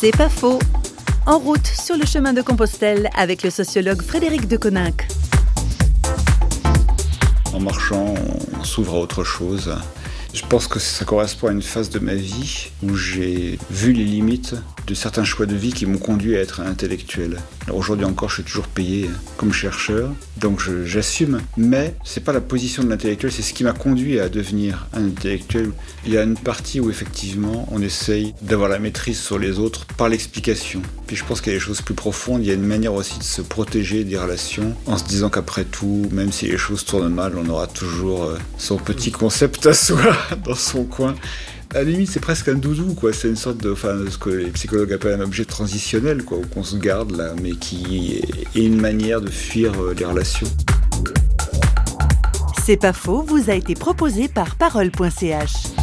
C'est pas faux. En route sur le chemin de Compostelle avec le sociologue Frédéric de Coninck. En marchant, on s'ouvre à autre chose. Je pense que ça correspond à une phase de ma vie où j'ai vu les limites de certains choix de vie qui m'ont conduit à être un intellectuel. Aujourd'hui encore, je suis toujours payé comme chercheur, donc j'assume, mais c'est pas la position de l'intellectuel, c'est ce qui m'a conduit à devenir un intellectuel. Il y a une partie où effectivement on essaye d'avoir la maîtrise sur les autres par l'explication. Puis je pense qu'il y a des choses plus profondes, il y a une manière aussi de se protéger des relations en se disant qu'après tout, même si les choses tournent mal, on aura toujours euh, son petit concept à soi dans son coin à la limite, c'est presque un doudou, quoi. C'est une sorte de, enfin, ce que les psychologues appellent un objet transitionnel, quoi, qu'on se garde là, mais qui est une manière de fuir euh, les relations. C'est pas faux, vous a été proposé par parole.ch.